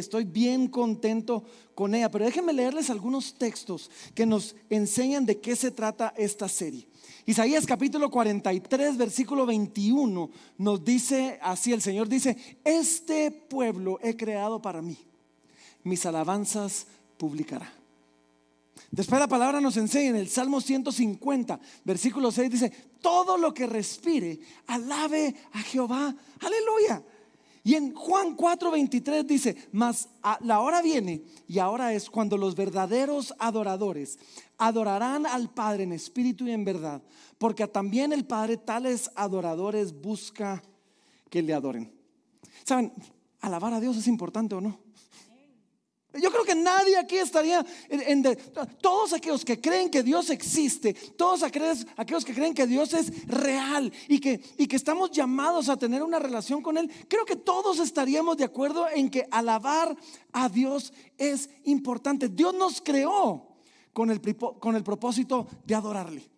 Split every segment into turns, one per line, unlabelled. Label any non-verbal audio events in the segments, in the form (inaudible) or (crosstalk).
Estoy bien contento con ella, pero déjenme leerles algunos textos que nos enseñan de qué se trata esta serie. Isaías capítulo 43, versículo 21 nos dice así, el Señor dice, este pueblo he creado para mí, mis alabanzas publicará. Después la palabra nos enseña en el Salmo 150, versículo 6, dice, todo lo que respire, alabe a Jehová, aleluya. Y en Juan 4:23 dice, mas la hora viene y ahora es cuando los verdaderos adoradores adorarán al Padre en espíritu y en verdad, porque también el Padre tales adoradores busca que le adoren. ¿Saben? Alabar a Dios es importante o no? Yo creo que nadie aquí estaría en, todos aquellos que creen que Dios existe, todos aquellos, aquellos, que creen que Dios es real y que, y que estamos llamados a tener una relación con Él, creo que todos estaríamos de acuerdo en que alabar a Dios es importante. Dios nos creó con el, con el propósito de adorarle.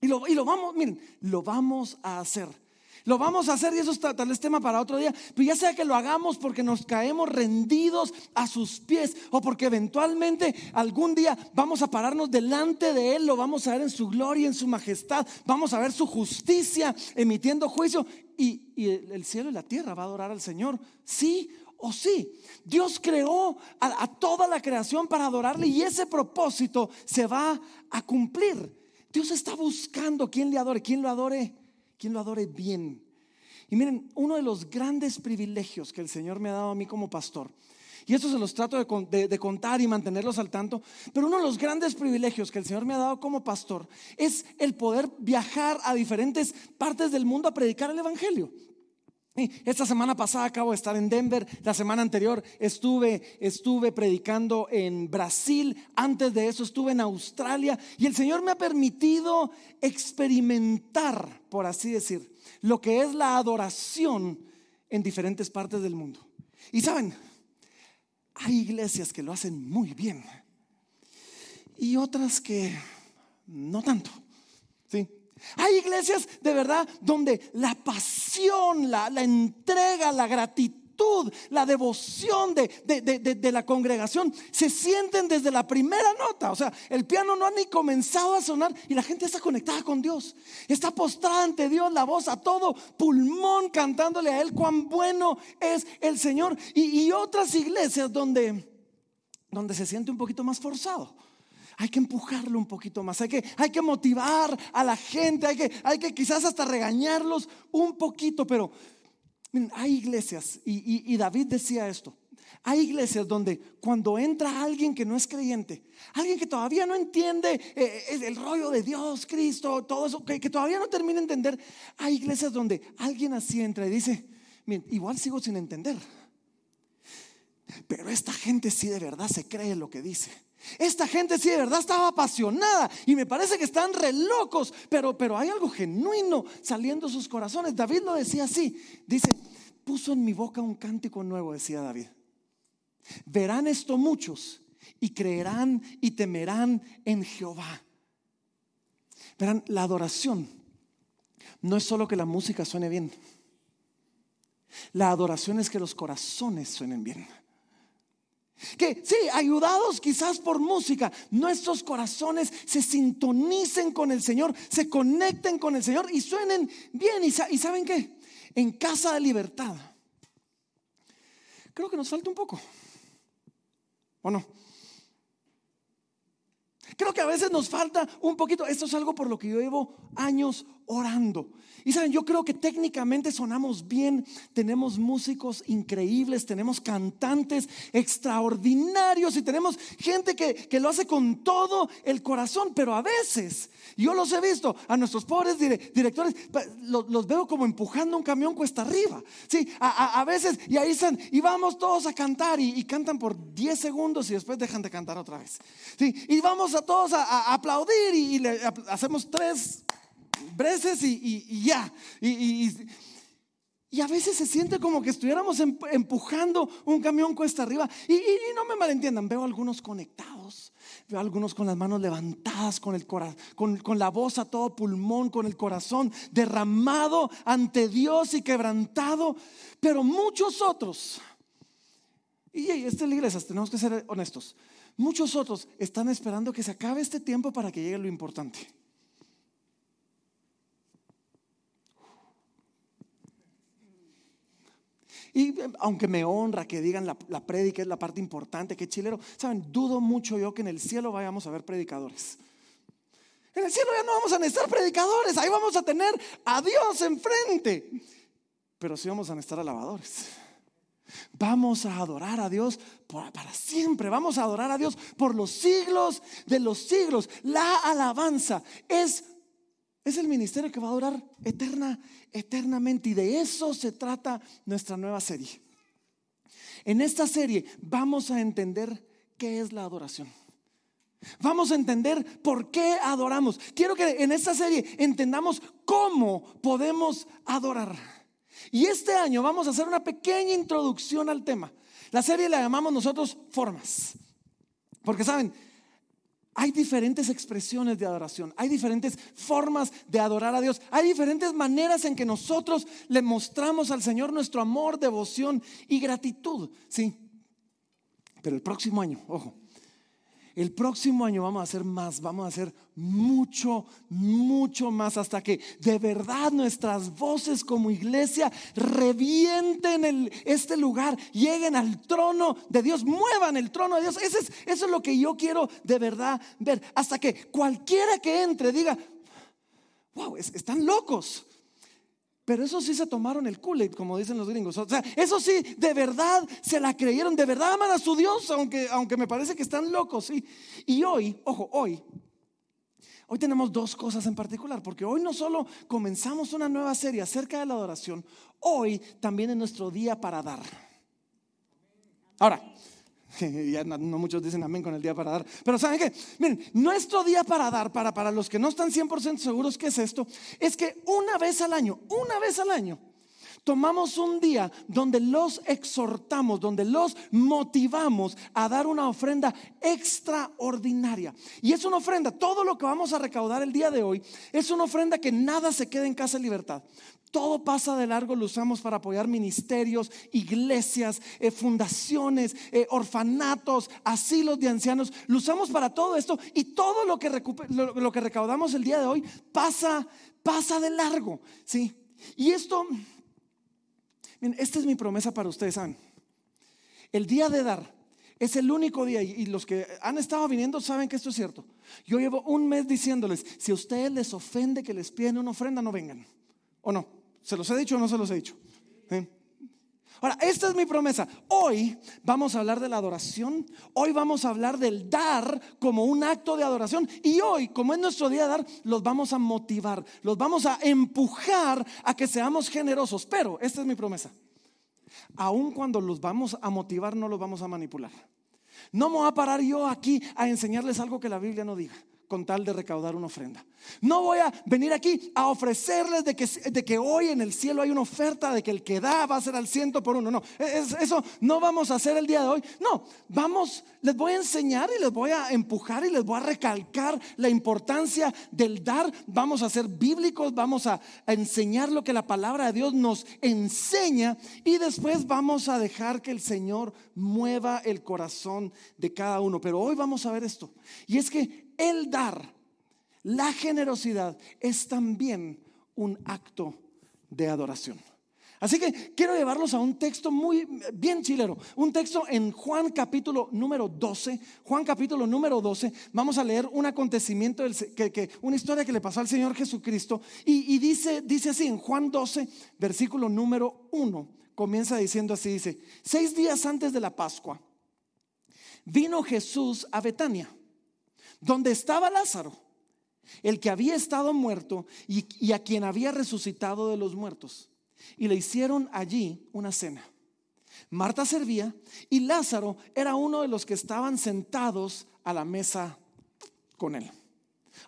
Y lo, y lo vamos, miren, lo vamos a hacer. Lo vamos a hacer y eso es tal vez tema para otro día. Pero ya sea que lo hagamos porque nos caemos rendidos a sus pies o porque eventualmente algún día vamos a pararnos delante de Él, lo vamos a ver en su gloria, en su majestad, vamos a ver su justicia emitiendo juicio y, el cielo y la tierra va a adorar al Señor. Sí o sí. Dios creó a, a toda la creación para adorarle y ese propósito se va a cumplir. Dios está buscando quien le adore, quien lo adore quien lo adore bien. Y miren, uno de los grandes privilegios que el Señor me ha dado a mí como pastor, y esto se los trato de, contar y mantenerlos al tanto, pero uno de los grandes privilegios que el Señor me ha dado como pastor es el poder viajar a diferentes partes del mundo a predicar el Evangelio. Esta semana pasada acabo de estar en Denver, la semana anterior estuve, estuve predicando en Brasil, antes de eso estuve en Australia y el Señor me ha permitido experimentar, por así decir, lo que es la adoración en diferentes partes del mundo. Y saben, hay iglesias que lo hacen muy bien y otras que no tanto. ¿sí? Hay iglesias de verdad donde la pasión, la, entrega, la gratitud, la devoción de, de, la congregación se sienten desde la primera nota. O sea, el piano no ha ni comenzado a sonar y la gente está conectada con Dios. Está postrada ante Dios, la voz a todo pulmón cantándole a Él cuán bueno es el Señor. Y, y otras iglesias donde, donde se siente un poquito más forzado hay que empujarlo un poquito más, hay que, hay que motivar a la gente, hay que, hay que quizás hasta regañarlos un poquito, pero hay iglesias, y, David decía esto, hay iglesias donde cuando entra alguien que no es creyente, alguien que todavía no entiende eh, el rollo de Dios, Cristo, todo eso, que, todavía no termina de entender, hay iglesias donde alguien así entra y dice, igual sigo sin entender, pero esta gente sí de verdad se cree lo que dice. Esta gente sí de verdad estaba apasionada y me parece que están re locos, pero, pero hay algo genuino saliendo de sus corazones. David lo decía así, dice, puso en mi boca un cántico nuevo, decía David. Verán esto muchos y creerán y temerán en Jehová. Verán, la adoración no es solo que la música suene bien. La adoración es que los corazones suenen bien. Que sí, ayudados quizás por música, nuestros corazones se sintonicen con el Señor, se conecten con el Señor y suenen bien. ¿Y, saben qué? En casa de libertad. Creo que nos falta un poco. ¿O no? Creo que a veces nos falta un poquito. Esto es algo por lo que yo llevo años orando. Y saben, yo creo que técnicamente sonamos bien, tenemos músicos increíbles, tenemos cantantes extraordinarios y tenemos gente que, lo hace con todo el corazón, pero a veces, yo los he visto, a nuestros pobres directores, los, veo como empujando un camión cuesta arriba. Sí, a, veces, y ahí están, y vamos todos a cantar y, cantan por 10 segundos y después dejan de cantar otra vez. Sí, y vamos a todos a, aplaudir y, le hacemos tres breces y, ya. Y, y, a veces se siente como que estuviéramos empujando un camión cuesta arriba. Y, no me malentiendan, veo algunos conectados. Veo algunos con las manos levantadas, con, el con, con la voz a todo pulmón, con el corazón derramado ante Dios y quebrantado. Pero muchos otros Y esta es la iglesia, tenemos que ser honestos. Muchos otros están esperando que se acabe este tiempo para que llegue lo importante. Y eh, aunque me honra que digan la, la prédica es la parte importante, que chilero, saben, dudo mucho yo que en el cielo vayamos a ver predicadores. En el cielo ya no vamos a necesitar predicadores, ahí vamos a tener a Dios enfrente. Pero sí vamos a necesitar alabadores. Vamos a adorar a Dios para siempre. Vamos a adorar a Dios por los siglos de los siglos. La alabanza es, es el ministerio que va a durar eterna, eternamente. Y de eso se trata nuestra nueva serie. En esta serie vamos a entender qué es la adoración. Vamos a entender por qué adoramos. Quiero que en esta serie entendamos cómo podemos adorar. Y este año vamos a hacer una pequeña introducción al tema. La serie la llamamos nosotros formas. Porque saben, hay diferentes expresiones de adoración, hay diferentes formas de adorar a Dios, hay diferentes maneras en que nosotros le mostramos al Señor nuestro amor, devoción y gratitud. Sí, pero el próximo año, ojo, el próximo año vamos a hacer más, vamos a hacer mucho, mucho más hasta que de verdad nuestras voces como iglesia revienten el, este lugar, lleguen al trono de Dios, muevan el trono de Dios. Es, eso es lo que yo quiero de verdad ver. Hasta que cualquiera que entre diga, wow, están locos. Pero eso sí se tomaron el kool como dicen los gringos. O sea, eso sí, de verdad se la creyeron, de verdad aman a su Dios, aunque, aunque me parece que están locos. Y hoy, ojo, hoy, hoy tenemos dos cosas en particular, porque hoy no solo comenzamos una nueva serie acerca de la adoración, hoy también es nuestro día para dar. Ahora, (laughs) ya no, muchos dicen amén con el día para dar. Pero ¿saben qué? Miren, nuestro día para dar, para, para los que no están 100% seguros que es esto, es que una vez al año, una vez al año, tomamos un día donde los exhortamos, donde los motivamos a dar una ofrenda extraordinaria. Y es una ofrenda, todo lo que vamos a recaudar el día de hoy, es una ofrenda que nada se quede en casa de libertad. Todo pasa de largo, lo usamos para apoyar ministerios, iglesias, eh, fundaciones, eh, orfanatos, asilos de ancianos. Lo usamos para todo esto y todo lo que, lo, que recaudamos el día de hoy pasa, pasa de largo. ¿sí? Y esto, esta es mi promesa para ustedes, ¿saben? El día de dar es el único día, y los que han estado viniendo saben que esto es cierto. Yo llevo un mes diciéndoles, si a ustedes les ofende que les piden una ofrenda, no vengan. ¿O no? ¿Se los he dicho o no se los he dicho? Ahora, esta es mi promesa. Hoy vamos a hablar de la adoración. Hoy vamos a hablar del dar como un acto de adoración. Y hoy, como es nuestro día de dar, los vamos a motivar, los vamos a empujar a que seamos generosos. Pero, esta es mi promesa. Aun cuando los vamos a motivar, no los vamos a manipular. No me voy a parar yo aquí a enseñarles algo que la Biblia no diga con tal de recaudar una ofrenda. No voy a venir aquí a ofrecerles de que, de que hoy en el cielo hay una oferta de que el que da va a ser al ciento por uno. No, eso no vamos a hacer el día de hoy. No, vamos, les voy a enseñar y les voy a empujar y les voy a recalcar la importancia del dar. Vamos a ser bíblicos, vamos a, a enseñar lo que la palabra de Dios nos enseña y después vamos a dejar que el Señor mueva el corazón de cada uno. Pero hoy vamos a ver esto. Y es que el dar la generosidad es también un acto de adoración. Así que quiero llevarlos a un texto muy bien chilero, un texto en Juan capítulo número 12. Juan capítulo número 12, vamos a leer un acontecimiento, que, una historia que le pasó al Señor Jesucristo. Y, dice, dice así en Juan 12, versículo número 1, comienza diciendo así, dice, seis días antes de la Pascua, vino Jesús a Betania, donde estaba Lázaro el que había estado muerto y, a quien había resucitado de los muertos. Y le hicieron allí una cena. Marta servía y Lázaro era uno de los que estaban sentados a la mesa con él.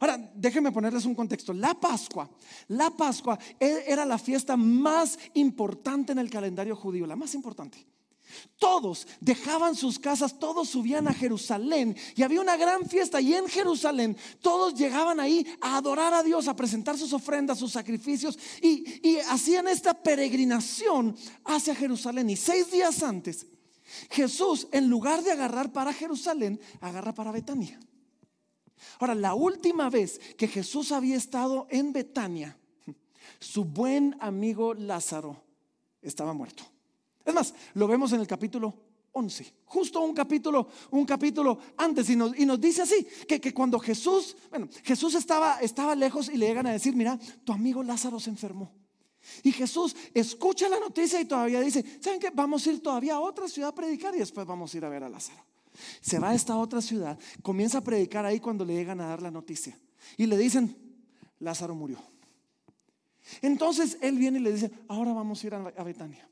Ahora, déjenme ponerles un contexto. La Pascua, la Pascua e, era la fiesta más importante en el calendario judío, la más importante. Todos dejaban sus casas, todos subían a Jerusalén y había una gran fiesta y en Jerusalén todos llegaban ahí a adorar a Dios, a presentar sus ofrendas, sus sacrificios y, hacían esta peregrinación hacia Jerusalén. Y seis días antes Jesús, en lugar de agarrar para Jerusalén, agarra para Betania. Ahora, la última vez que Jesús había estado en Betania, su buen amigo Lázaro estaba muerto. Es más, lo vemos en el capítulo 11, justo un capítulo, un capítulo antes, y nos, dice así, que, cuando Jesús, bueno, Jesús estaba, estaba lejos y le llegan a decir, mira, tu amigo Lázaro se enfermó. Y Jesús escucha la noticia y todavía dice, ¿saben qué? Vamos a ir todavía a otra ciudad a predicar y después vamos a ir a ver a Lázaro. Se va a esta otra ciudad, comienza a predicar ahí cuando le llegan a dar la noticia. Y le dicen, Lázaro murió. Entonces él viene y le dice, ahora vamos a ir a Betania.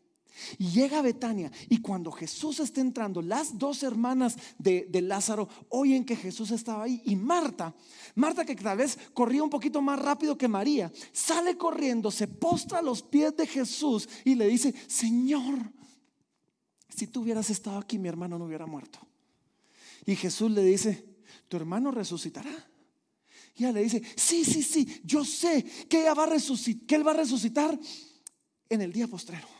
Y llega a Betania y cuando Jesús está entrando, las dos hermanas de, Lázaro oyen que Jesús estaba ahí y Marta, Marta que tal vez corría un poquito más rápido que María, sale corriendo, se postra a los pies de Jesús y le dice, Señor, si tú hubieras estado aquí mi hermano no hubiera muerto. Y Jesús le dice, tu hermano resucitará. Y ella le dice, sí, sí, sí, yo sé que, ella va a resucitar, que él va a resucitar en el día postrero.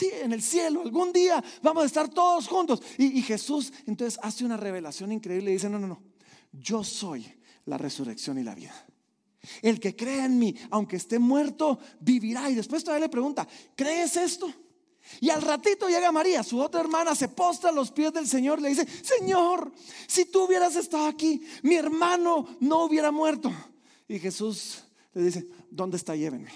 En el cielo, algún día vamos a estar todos juntos. Y, y Jesús entonces hace una revelación increíble y dice, no, no, no, yo soy la resurrección y la vida. El que cree en mí, aunque esté muerto, vivirá. Y después todavía le pregunta, ¿crees esto? Y al ratito llega María, su otra hermana, se postra a los pies del Señor, le dice, Señor, si tú hubieras estado aquí, mi hermano no hubiera muerto. Y Jesús le dice, ¿dónde está? Llévenme.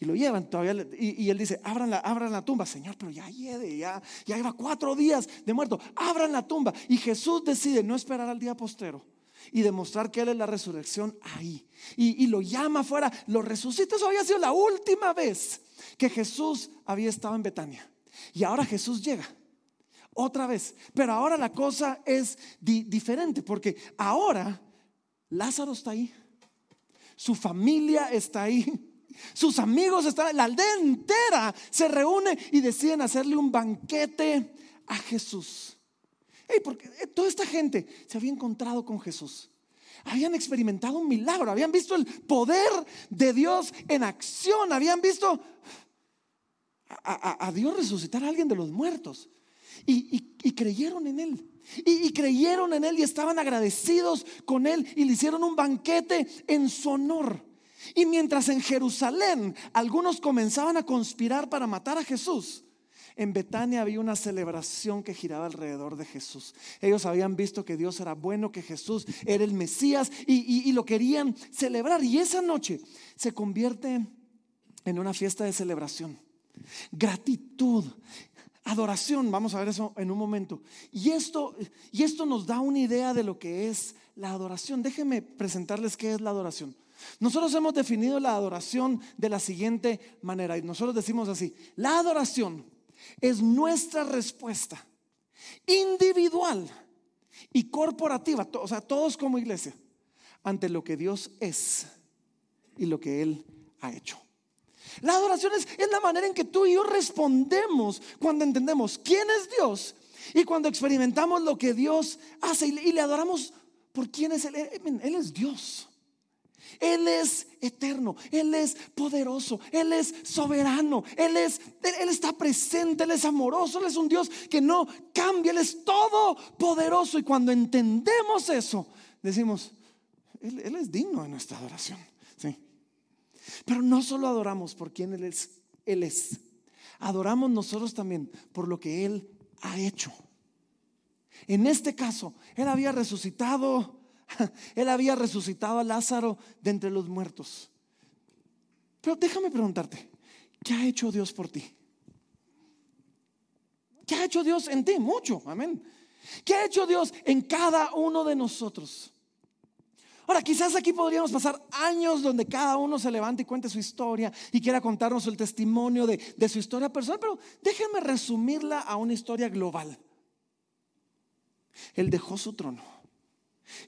Y lo llevan todavía. Y, él dice, abran la, abran la tumba. Señor, pero ya lleve, ya, ya lleva cuatro días de muerto. Abran la tumba. Y Jesús decide no esperar al día postero y demostrar que Él es la resurrección ahí. Y, y lo llama afuera, lo resucita. Eso había sido la última vez que Jesús había estado en Betania. Y ahora Jesús llega. Otra vez. Pero ahora la cosa es diferente porque ahora Lázaro está ahí. Su familia está ahí. Sus amigos están, la aldea entera se reúne y deciden hacerle un banquete a Jesús. porque eh, toda esta gente se había encontrado con Jesús. Habían experimentado un milagro, habían visto el poder de Dios en acción, habían visto a, Dios resucitar a alguien de los muertos. Y, creyeron en Él. y, creyeron en Él y estaban agradecidos con Él y le hicieron un banquete en su honor. Y mientras en Jerusalén algunos comenzaban a conspirar para matar a Jesús, en Betania había una celebración que giraba alrededor de Jesús. Ellos habían visto que Dios era bueno, que Jesús era el Mesías y, lo querían celebrar. Y esa noche se convierte en una fiesta de celebración. Gratitud, adoración, vamos a ver eso en un momento. Y esto, y esto nos da una idea de lo que es la adoración. Déjenme presentarles qué es la adoración. Nosotros hemos definido la adoración de la siguiente manera y nosotros decimos así, la adoración es nuestra respuesta individual y corporativa, o sea, todos como iglesia, ante lo que Dios es y lo que Él ha hecho. La adoración es, la manera en que tú y yo respondemos cuando entendemos quién es Dios y cuando experimentamos lo que Dios hace y, y le adoramos por quién es Él. Él es Dios. Él es eterno, Él es poderoso, Él es soberano, Él, es, Él está presente, Él es amoroso, Él es un Dios que no cambia, Él es todopoderoso. Y cuando entendemos eso, decimos, Él, es digno de nuestra adoración. ¿sí? Pero no solo adoramos por quien Él es, Él es, adoramos nosotros también por lo que Él ha hecho. En este caso, Él había resucitado (laughs) Él había resucitado a Lázaro de entre los muertos. Pero déjame preguntarte, ¿qué ha hecho Dios por ti? ¿Qué ha hecho Dios en ti? Mucho, amén. ¿Qué ha hecho Dios en cada uno de nosotros? Ahora, quizás aquí podríamos pasar años donde cada uno se levante y cuente su historia y quiera contarnos el testimonio de, su historia personal, pero déjenme resumirla a una historia global. Él dejó su trono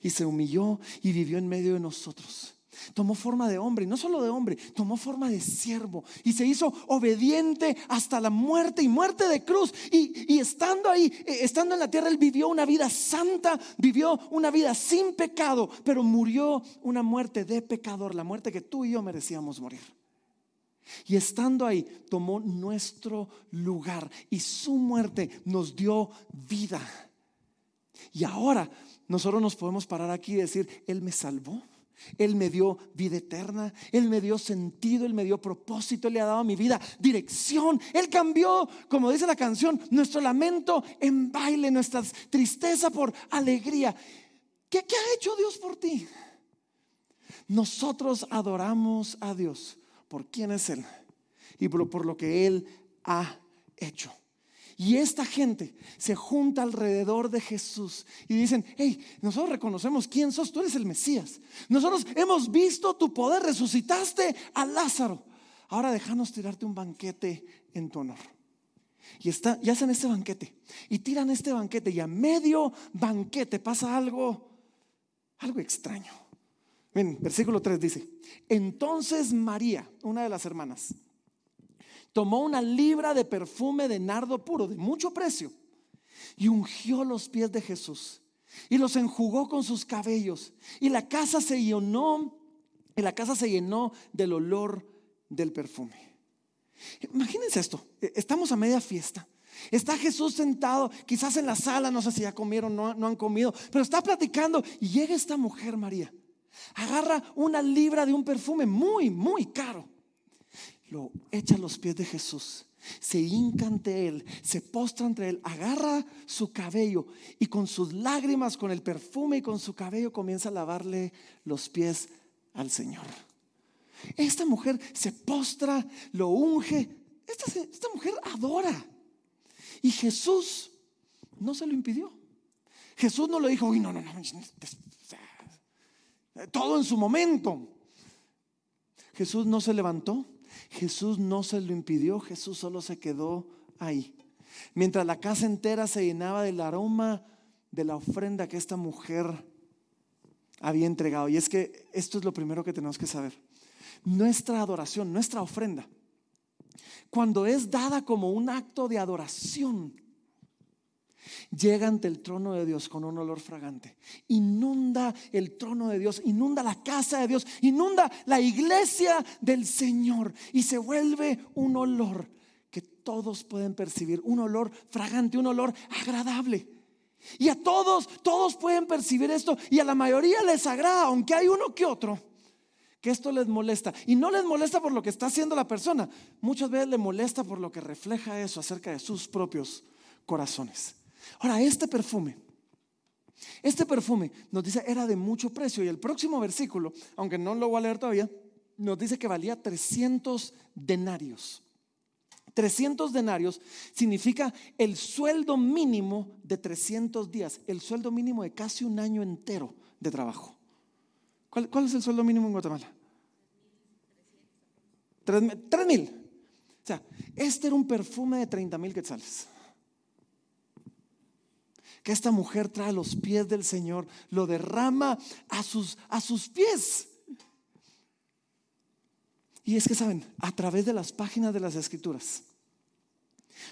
y se humilló y vivió en medio de nosotros. Tomó forma de hombre, y no solo de hombre, tomó forma de siervo y se hizo obediente hasta la muerte y muerte de cruz. Y, estando ahí, eh, estando en la tierra, él vivió una vida santa, vivió una vida sin pecado, pero murió una muerte de pecador, la muerte que tú y yo merecíamos morir. Y estando ahí, tomó nuestro lugar y su muerte nos dio vida. Y ahora nosotros nos podemos parar aquí y decir, Él me salvó. Él me dio vida eterna, Él me dio sentido, Él me dio propósito, Él le ha dado a mi vida dirección. Él cambió, como dice la canción, nuestro lamento en baile, nuestra tristeza por alegría. ¿Qué, ha hecho Dios por ti? Nosotros adoramos a Dios por quién es Él y por lo que Él ha hecho. Y esta gente se junta alrededor de Jesús y dicen, hey, nosotros reconocemos quién sos, tú eres el Mesías. Nosotros hemos visto tu poder, resucitaste a Lázaro. Ahora déjanos tirarte un banquete en tu honor. Y, está, y hacen este banquete y tiran este banquete y a medio banquete pasa algo, algo extraño. Ven, versículo 3 dice, entonces María, una de las hermanas, tomó una libra de perfume de nardo puro, de mucho precio, y ungió los pies de Jesús y los enjugó con sus cabellos. Y la casa se llenó, y la casa se llenó del olor del perfume. Imagínense esto, e, estamos a media fiesta. Está Jesús sentado, quizás en la sala, no sé si ya comieron, no, no han comido, pero está platicando y llega esta mujer María. Agarra una libra de un perfume muy, muy caro lo echa los pies de Jesús, se hinca ante él, se postra ante él, agarra su cabello y con sus lágrimas, con el perfume y con su cabello comienza a lavarle los pies al Señor. Esta mujer se postra, lo unge, esta, esta mujer adora. Y Jesús no se lo impidió. Jesús no le dijo, uy, no, no, no, todo en su momento. Jesús no se levantó, Jesús no se lo impidió, Jesús solo se quedó ahí. Mientras la casa entera se llenaba del aroma de la ofrenda que esta mujer había entregado. Y es que esto es lo primero que tenemos que saber. Nuestra adoración, nuestra ofrenda, cuando es dada como un acto de adoración, llega ante el trono de Dios con un olor fragante. Inunda el trono de Dios, inunda la casa de Dios, inunda la iglesia del Señor y se vuelve un olor que todos pueden percibir, un olor fragante, un olor agradable. Y a todos, todos pueden percibir esto y a la mayoría les agrada, aunque hay uno que otro que esto les molesta. Y no les molesta por lo que está haciendo la persona, muchas veces le molesta por lo que refleja eso acerca de sus propios corazones. Ahora, este perfume, este perfume nos dice era de mucho precio y el próximo versículo, aunque no lo voy a leer todavía, nos dice que valía 300 denarios. 300 denarios significa el sueldo mínimo de 300 días, el sueldo mínimo de casi un año entero de trabajo. ¿Cuál, es el sueldo mínimo en Guatemala? 3 mil. O sea, este era un perfume de 30 mil quetzales que esta mujer trae a los pies del Señor, lo derrama a sus, a sus pies. Y es que saben, a través de las páginas de las escrituras,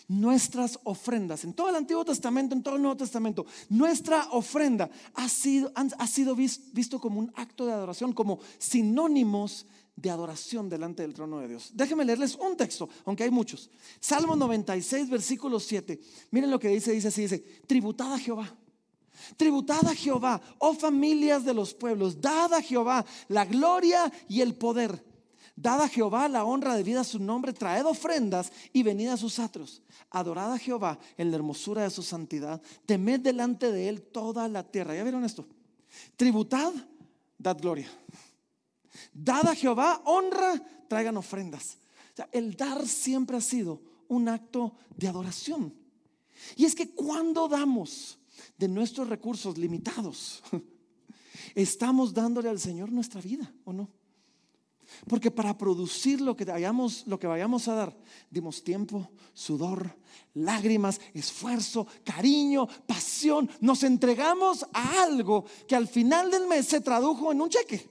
nuestras ofrendas, en todo el Antiguo Testamento, en todo el Nuevo Testamento, nuestra ofrenda ha sido, ha sido visto como un acto de adoración, como sinónimos de adoración delante del trono de Dios. Déjenme leerles un texto, aunque hay muchos. Salmo 96, versículo 7. Miren lo que dice, dice así, dice, tributad a Jehová. Tributad a Jehová, oh familias de los pueblos, dad a Jehová la gloria y el poder. Dad a Jehová la honra de vida a su nombre, traed ofrendas y venid a sus atros. Adorad a Jehová en la hermosura de su santidad, temed delante de él toda la tierra. ¿Ya vieron esto? Tributad, dad gloria. Dad a Jehová honra, traigan ofrendas. el dar siempre ha sido un acto de adoración. Y es que cuando damos de nuestros recursos limitados, (laughs) estamos dándole al Señor nuestra vida, ¿o no? Porque para producir lo que, vayamos, lo que vayamos a dar, dimos tiempo, sudor, lágrimas, esfuerzo, cariño, pasión. Nos entregamos a algo que al final del mes se tradujo en un cheque.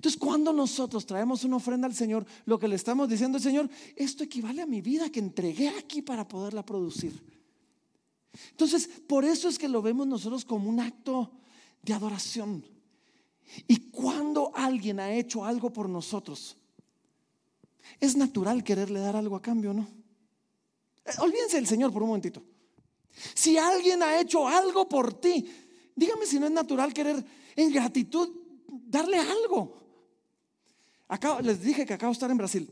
Entonces, cuando nosotros traemos una ofrenda al Señor, lo que le estamos diciendo al Señor, esto equivale a mi vida que entregué aquí para poderla producir. Entonces, por eso es que lo vemos nosotros como un acto de adoración. Y cuando alguien ha hecho algo por nosotros, Es natural quererle dar algo a cambio, ¿no? Eh, olvídense del Señor por un momentito. Si alguien ha hecho algo por ti, dígame si no es natural querer en gratitud darle algo. Acá, les dije que acabo de estar en Brasil.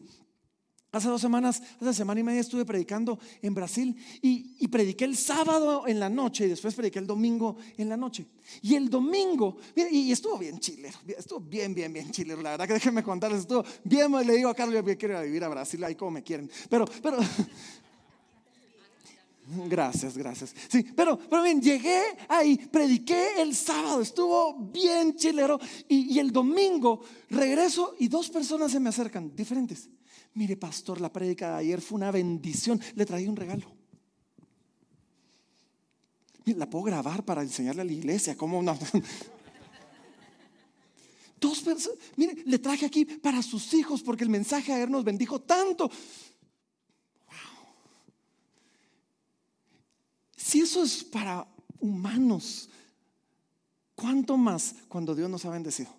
Hace dos semanas, hace semana y media estuve predicando en Brasil y, prediqué el sábado en la noche y después prediqué el domingo en la noche. Y el domingo, y, estuvo bien chilero, estuvo bien, bien, bien chilero. La verdad que déjenme contarles, estuvo bien, le digo a Carlos, yo quiero vivir a Brasil, ahí como me quieren. Pero, pero, (laughs) Gracias, gracias. Sí, pero, pero bien, llegué ahí, prediqué el sábado, estuvo bien chilero. Y, el domingo regreso y dos personas se me acercan, diferentes. Mire, pastor, la prédica de ayer fue una bendición. Le traí un regalo. La puedo grabar para enseñarle a la iglesia cómo no. (laughs) Dos personas, mire, le traje aquí para sus hijos porque el mensaje ayer nos bendijo tanto. Si eso es para humanos, ¿cuánto más cuando Dios nos ha bendecido?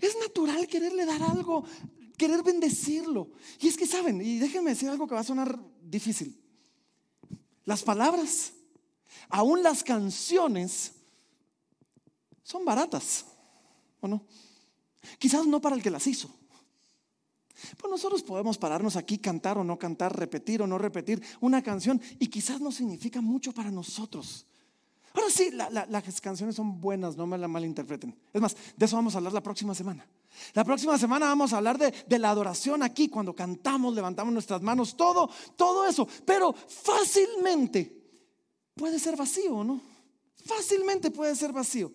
Es natural quererle dar algo querer bendecirlo. Y es que saben, y déjenme decir algo que va a sonar difícil. Las palabras, aún las canciones, son baratas, ¿o no? Quizás no para el que las hizo. Pues nosotros podemos pararnos aquí, cantar o no cantar, repetir o no repetir una canción y quizás no significa mucho para nosotros. Ahora sí, las canciones son buenas, no me la malinterpreten. Es más, de eso vamos a hablar la próxima semana. La próxima semana vamos a hablar de, de, la adoración aquí, cuando cantamos, levantamos nuestras manos, todo, todo eso. Pero fácilmente puede ser vacío, ¿no? Fácilmente puede ser vacío.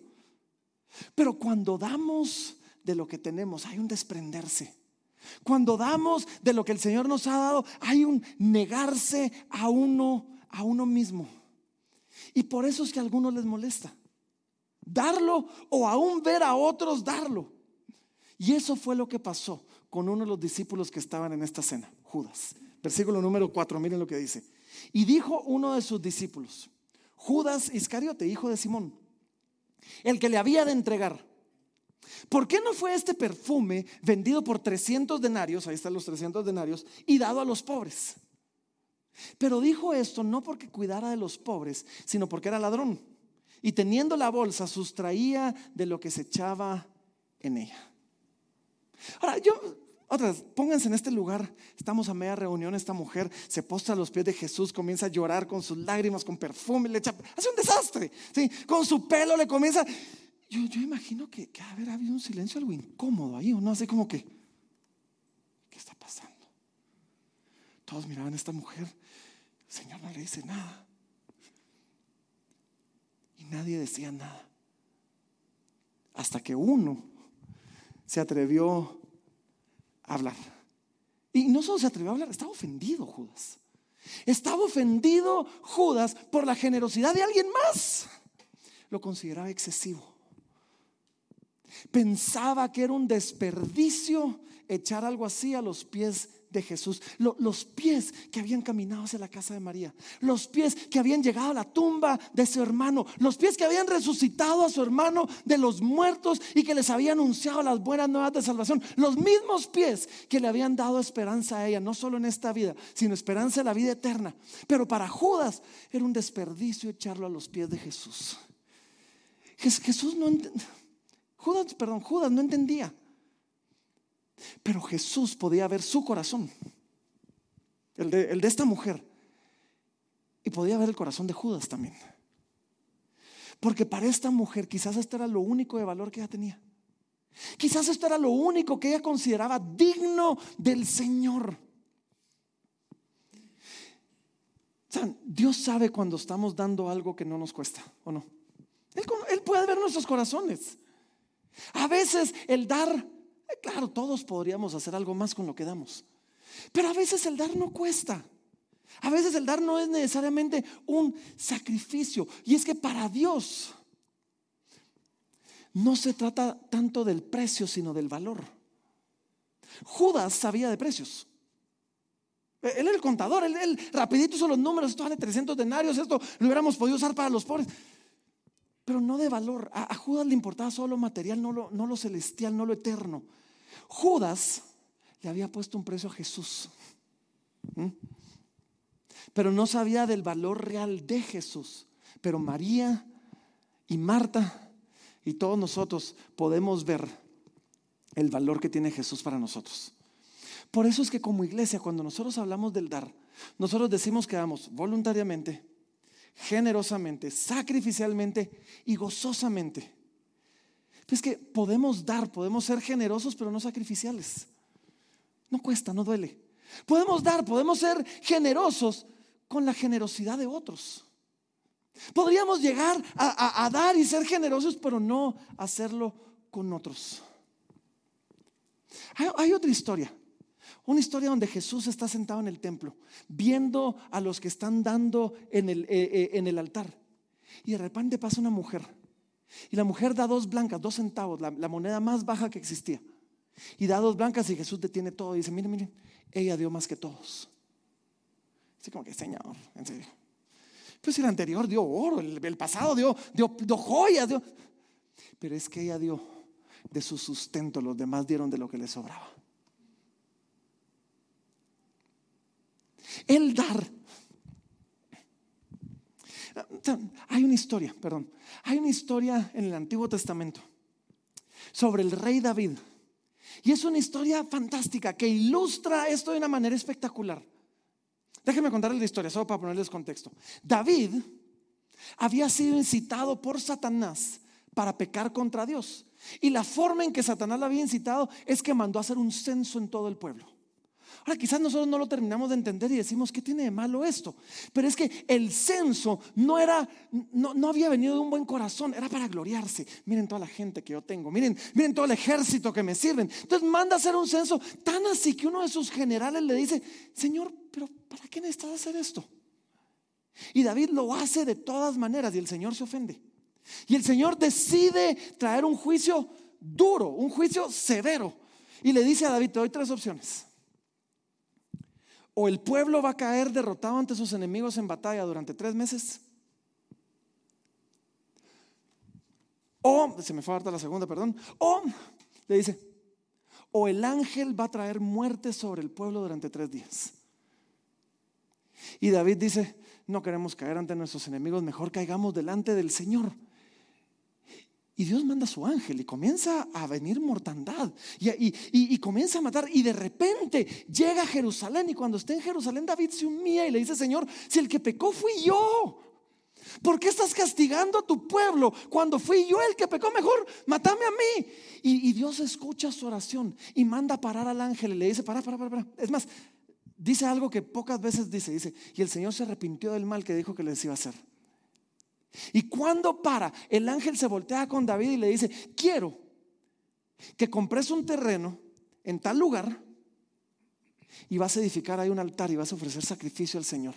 Pero cuando damos de lo que tenemos, hay un desprenderse. Cuando damos de lo que el Señor nos ha dado, hay un negarse a uno, a uno mismo. Y por eso es que a algunos les molesta. Darlo o aún ver a otros darlo. Y eso fue lo que pasó con uno de los discípulos que estaban en esta cena, Judas. Versículo número 4, miren lo que dice. Y dijo uno de sus discípulos, Judas Iscariote, hijo de Simón, el que le había de entregar. ¿Por qué no fue este perfume vendido por 300 denarios, ahí están los 300 denarios, y dado a los pobres? Pero dijo esto no porque cuidara de los pobres, sino porque era ladrón. Y teniendo la bolsa, sustraía de lo que se echaba en ella. Ahora, yo, otras, pónganse en este lugar. Estamos a media reunión. Esta mujer se postra a los pies de Jesús, comienza a llorar con sus lágrimas, con perfume, le echa, hace un desastre. ¿sí? Con su pelo le comienza. Yo, yo imagino que, que haber habido un silencio algo incómodo ahí, o no, así como que, ¿qué está pasando? Todos miraban a esta mujer. El Señor no le dice nada. Y nadie decía nada. Hasta que uno se atrevió a hablar. Y no solo se atrevió a hablar, estaba ofendido Judas. Estaba ofendido Judas por la generosidad de alguien más. Lo consideraba excesivo. Pensaba que era un desperdicio echar algo así a los pies de Jesús, los pies que habían caminado hacia la casa de María, los pies que habían llegado a la tumba de su hermano, los pies que habían resucitado a su hermano de los muertos y que les habían anunciado las buenas nuevas de salvación, los mismos pies que le habían dado esperanza a ella, no solo en esta vida, sino esperanza en la vida eterna. Pero para Judas era un desperdicio echarlo a los pies de Jesús. Jesús no Judas, perdón, Judas no entendía. Pero Jesús podía ver su corazón, el de, esta mujer, y podía ver el corazón de Judas también. Porque para esta mujer quizás esto era lo único de valor que ella tenía. Quizás esto era lo único que ella consideraba digno del Señor. Dios sabe cuando estamos dando algo que no nos cuesta, ¿o no? él puede ver nuestros corazones. A veces el dar claro, todos podríamos hacer algo más con lo que damos. Pero a veces el dar no cuesta. A veces el dar no es necesariamente un sacrificio. Y es que para Dios no se trata tanto del precio, sino del valor. Judas sabía de precios. Eh, él era el contador, él, rapidito hizo los números, esto vale 300 denarios, esto lo hubiéramos podido usar para los pobres pero no de valor. A, Judas le importaba solo lo material, no lo, no lo celestial, no lo eterno. Judas le había puesto un precio a Jesús. Pero no sabía del valor real de Jesús. Pero María y Marta y todos nosotros podemos ver el valor que tiene Jesús para nosotros. Por eso es que como iglesia, cuando nosotros hablamos del dar, nosotros decimos que damos voluntariamente, generosamente, sacrificialmente y gozosamente. Es que podemos dar, podemos ser generosos, pero no sacrificiales. No cuesta, no duele. Podemos dar, podemos ser generosos con la generosidad de otros. Podríamos llegar a, dar y ser generosos, pero no hacerlo con otros. Hay, otra historia. Una historia donde Jesús está sentado en el templo, viendo a los que están dando en el, eh, eh, altar. Y de repente pasa una mujer. Y la mujer da dos blancas, dos centavos, la, la moneda más baja que existía. Y da dos blancas y Jesús detiene todo y dice, miren, miren, ella dio más que todos. Así como que, Señor, en serio. Pues el anterior dio oro, el, pasado dio, dio, joyas, dio. Pero es que ella dio de su sustento, los demás dieron de lo que les sobraba. El dar. Hay una historia, perdón. Hay una historia en el Antiguo Testamento sobre el rey David. Y es una historia fantástica que ilustra esto de una manera espectacular. Déjenme contarles la historia, solo para ponerles contexto. David había sido incitado por Satanás para pecar contra Dios. Y la forma en que Satanás lo había incitado es que mandó a hacer un censo en todo el pueblo. Ahora, quizás nosotros no lo terminamos de entender y decimos, ¿qué tiene de malo esto? Pero es que el censo no era, no, no, había venido de un buen corazón, era para gloriarse. Miren toda la gente que yo tengo, miren, miren todo el ejército que me sirven. Entonces manda a hacer un censo tan así que uno de sus generales le dice, Señor, pero ¿para qué necesitas hacer esto? Y David lo hace de todas maneras y el Señor se ofende. Y el Señor decide traer un juicio duro, un juicio severo. Y le dice a David, te doy tres opciones o el pueblo va a caer derrotado ante sus enemigos en batalla durante tres meses. O, se me fue a dar la segunda, perdón. O, le dice, o el ángel va a traer muerte sobre el pueblo durante tres días. Y David dice, no queremos caer ante nuestros enemigos, mejor caigamos delante del Señor. Y Dios manda a su ángel y comienza a venir mortandad y, comienza a matar. Y de repente llega a Jerusalén y cuando está en Jerusalén David se humilla y le dice, Señor, si el que pecó fui yo. ¿Por qué estás castigando a tu pueblo cuando fui yo el que pecó? Mejor, matame a mí. Y, Dios escucha su oración y manda parar al ángel y le dice, para, para, para, para. Es más, dice algo que pocas veces dice, dice, y el Señor se arrepintió del mal que dijo que les iba a hacer. Y cuando para, el ángel se voltea con David y le dice, quiero que compres un terreno en tal lugar y vas a edificar ahí un altar y vas a ofrecer sacrificio al Señor.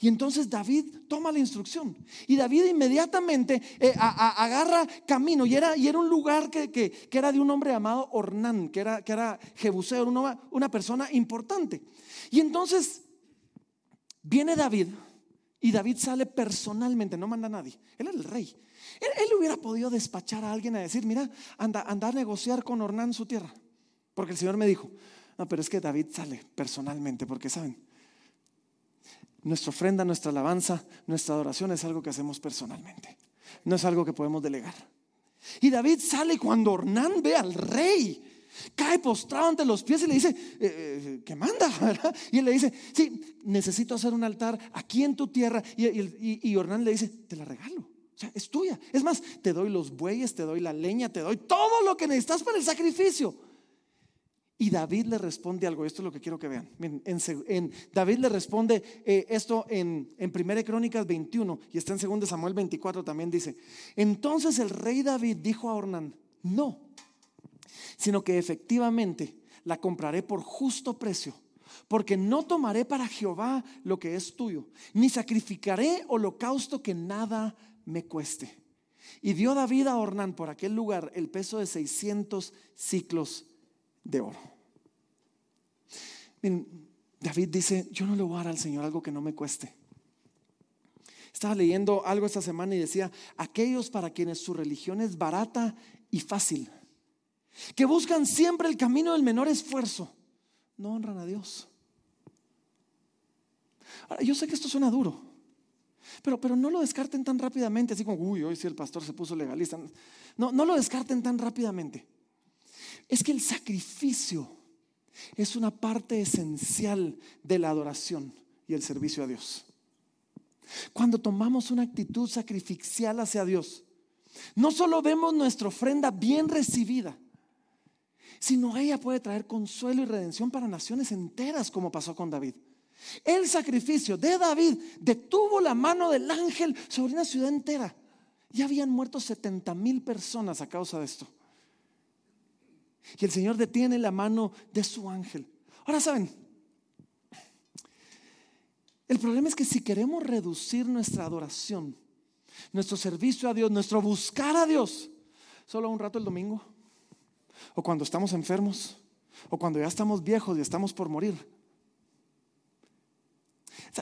Y entonces David toma la instrucción y David inmediatamente eh, agarra camino y era, y era un lugar que, era de un hombre llamado Ornán, que era, que era Jebuseo, una, una persona importante. Y entonces viene David y David sale personalmente, no manda a nadie. Él era el rey. Él, hubiera podido despachar a alguien a decir, mira, anda, anda a negociar con Ornán su tierra. Porque el Señor me dijo, no, pero es que David sale personalmente, porque saben, nuestra ofrenda, nuestra alabanza, nuestra adoración es algo que hacemos personalmente. No es algo que podemos delegar. Y David sale cuando Ornán ve al rey cae postrado ante los pies y le dice, eh, eh, ¿qué manda? (laughs) Y él le dice, sí, necesito hacer un altar aquí en tu tierra. Y, y, y le dice, te la regalo. O sea, es tuya. Es más, te doy los bueyes, te doy la leña, te doy todo lo que necesitas para el sacrificio. Y David le responde algo, esto es lo que quiero que vean. En, David le responde eh, esto en, en 1 Crónicas 21 y está en 2 Samuel 24 también dice, entonces el rey David dijo a Ornán, no, sino que efectivamente la compraré por justo precio. Porque no tomaré para Jehová lo que es tuyo, ni sacrificaré holocausto que nada me cueste. Y dio David a Ornán por aquel lugar el peso de 600 ciclos de oro. David dice, yo no le voy a dar al Señor algo que no me cueste. Estaba leyendo algo esta semana y decía, aquellos para quienes su religión es barata y fácil que buscan siempre el camino del menor esfuerzo, no honran a Dios. Ahora, yo sé que esto suena duro, pero, pero no lo descarten tan rápidamente, así como, uy, hoy sí el pastor se puso legalista. No, no lo descarten tan rápidamente. Es que el sacrificio es una parte esencial de la adoración y el servicio a Dios. Cuando tomamos una actitud sacrificial hacia Dios, no solo vemos nuestra ofrenda bien recibida, sino ella puede traer consuelo y redención para naciones enteras, como pasó con David. El sacrificio de David detuvo la mano del ángel sobre una ciudad entera. Ya habían muerto 70 mil personas a causa de esto. Y el Señor detiene la mano de su ángel. Ahora saben, el problema es que si queremos reducir nuestra adoración, nuestro servicio a Dios, nuestro buscar a Dios, solo un rato el domingo, o cuando estamos enfermos, o cuando ya estamos viejos y estamos por morir.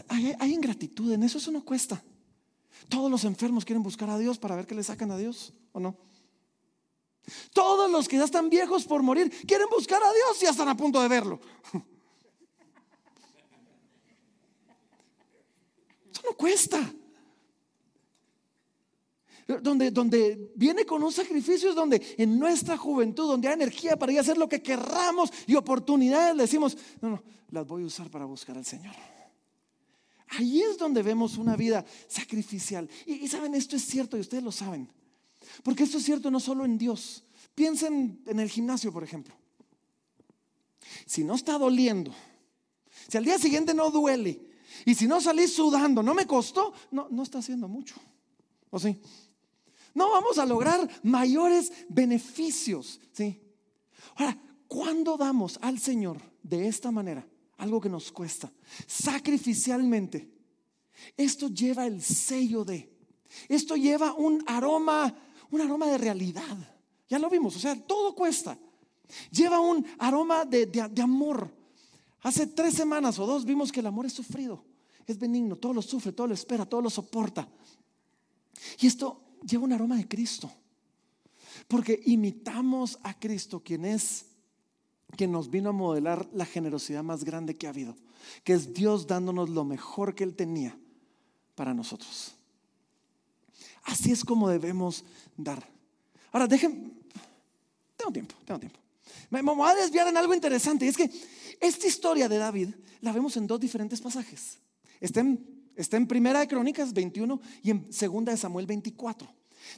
hay, hay, ingratitud en eso, eso no cuesta. Todos los enfermos quieren buscar a Dios para ver qué le sacan a Dios, ¿o no? Todos los que ya están viejos por morir quieren buscar a Dios y ya están a punto de verlo. (laughs) Eso no cuesta. Donde, donde viene con un sacrificio es donde en nuestra juventud, donde hay energía para ir a hacer lo que querramos y oportunidades, le decimos, no, no, las voy a usar para buscar al Señor. Ahí es donde vemos una vida sacrificial. Y, saben, esto es cierto y ustedes lo saben. Porque esto es cierto no solo en Dios. Piensen en el gimnasio, por ejemplo. Si no está doliendo, si al día siguiente no duele, y si no salí sudando, no me costó, no, no está haciendo mucho. ¿O sí? No vamos a lograr mayores beneficios. ¿sí? Ahora, ¿cuándo damos al Señor de esta manera? Algo que nos cuesta, sacrificialmente. Esto lleva el sello de, esto lleva un aroma un aroma de realidad. Ya lo vimos, o sea, todo cuesta. Lleva un aroma de, amor. Hace tres semanas o dos vimos que el amor es sufrido, es benigno, todo lo sufre, todo lo espera, todo lo soporta. Y esto lleva un aroma de Cristo. Porque imitamos a Cristo, quien es, quien nos vino a modelar la generosidad más grande que ha habido, que es Dios dándonos lo mejor que Él tenía para nosotros. Así es como debemos dar. Ahora, dejen, tengo tiempo, tengo tiempo. Me, voy a desviar en algo interesante. Y es que esta historia de David la vemos en dos diferentes pasajes. Está en, está en Primera de Crónicas 21 y en Segunda de Samuel 24.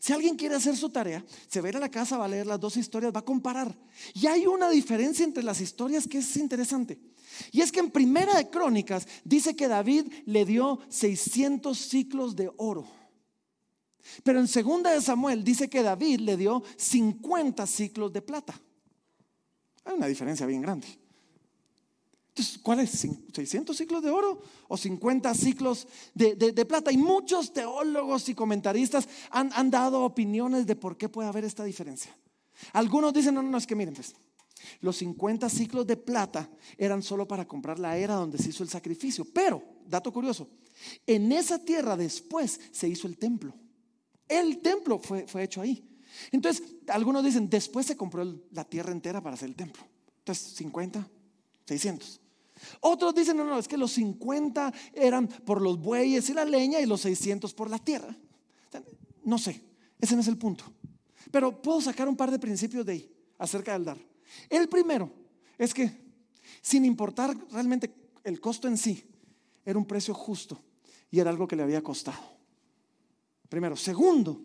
Si alguien quiere hacer su tarea, se va a ir a la casa, va a leer las dos historias, va a comparar. Y hay una diferencia entre las historias que es interesante. Y es que en Primera de Crónicas dice que David le dio 600 ciclos de oro. Pero en segunda de Samuel dice que David le dio 50 ciclos de plata. Hay una diferencia bien grande. Entonces, ¿cuál es? ¿600 ciclos de oro o 50 ciclos de, plata? Y muchos teólogos y comentaristas han, han, dado opiniones de por qué puede haber esta diferencia. Algunos dicen, no, no, no, es que miren, pues, los 50 ciclos de plata eran solo para comprar la era donde se hizo el sacrificio. Pero, dato curioso, en esa tierra después se hizo el templo. El templo fue, fue hecho ahí. Entonces, algunos dicen, después se compró la tierra entera para hacer el templo. Entonces, 50, 600. Otros dicen, no, no, es que los 50 eran por los bueyes y la leña y los 600 por la tierra. No sé, ese no es el punto. Pero puedo sacar un par de principios de ahí acerca del dar. El primero es que, sin importar realmente el costo en sí, era un precio justo y era algo que le había costado. Primero. Segundo,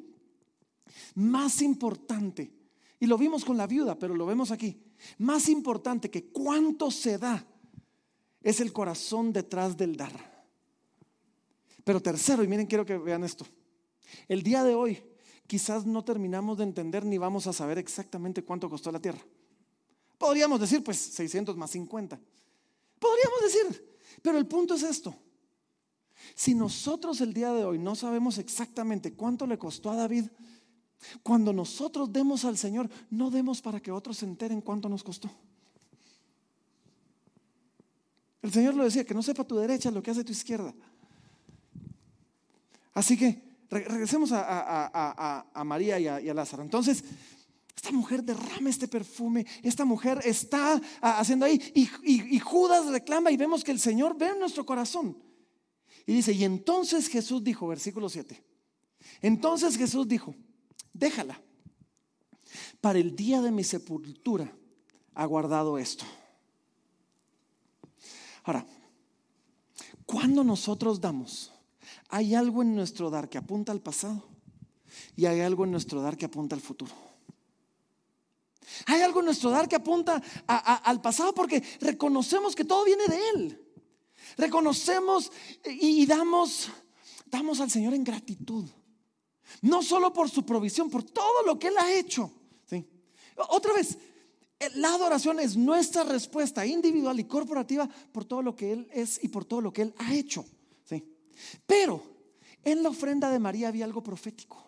más importante, y lo vimos con la viuda, pero lo vemos aquí, más importante que cuánto se da es el corazón detrás del dar. Pero tercero, y miren, quiero que vean esto. El día de hoy quizás no terminamos de entender ni vamos a saber exactamente cuánto costó la tierra. Podríamos decir, pues 600 más 50. Podríamos decir, pero el punto es esto. Si nosotros el día de hoy no sabemos exactamente cuánto le costó a David, cuando nosotros demos al Señor, no demos para que otros se enteren cuánto nos costó. El Señor lo decía, que no sepa tu derecha lo que hace tu izquierda. Así que regresemos a, María y a, Lázaro. Entonces, esta mujer derrama este perfume, esta mujer está haciendo ahí y, y Judas reclama y vemos que el Señor ve en nuestro corazón. Y dice, y entonces Jesús dijo, versículo 7, entonces Jesús dijo, déjala, para el día de mi sepultura ha guardado esto. Ahora, cuando nosotros damos, hay algo en nuestro dar que apunta al pasado y hay algo en nuestro dar que apunta al futuro. Hay algo en nuestro dar que apunta al pasado porque reconocemos que todo viene de Él. Reconocemos y, damos, damos al Señor en gratitud. No solo por su provisión, por todo lo que Él ha hecho. ¿sí? Otra vez, la adoración es nuestra respuesta individual y corporativa por todo lo que Él es y por todo lo que Él ha hecho. ¿sí? Pero en la ofrenda de María había algo profético.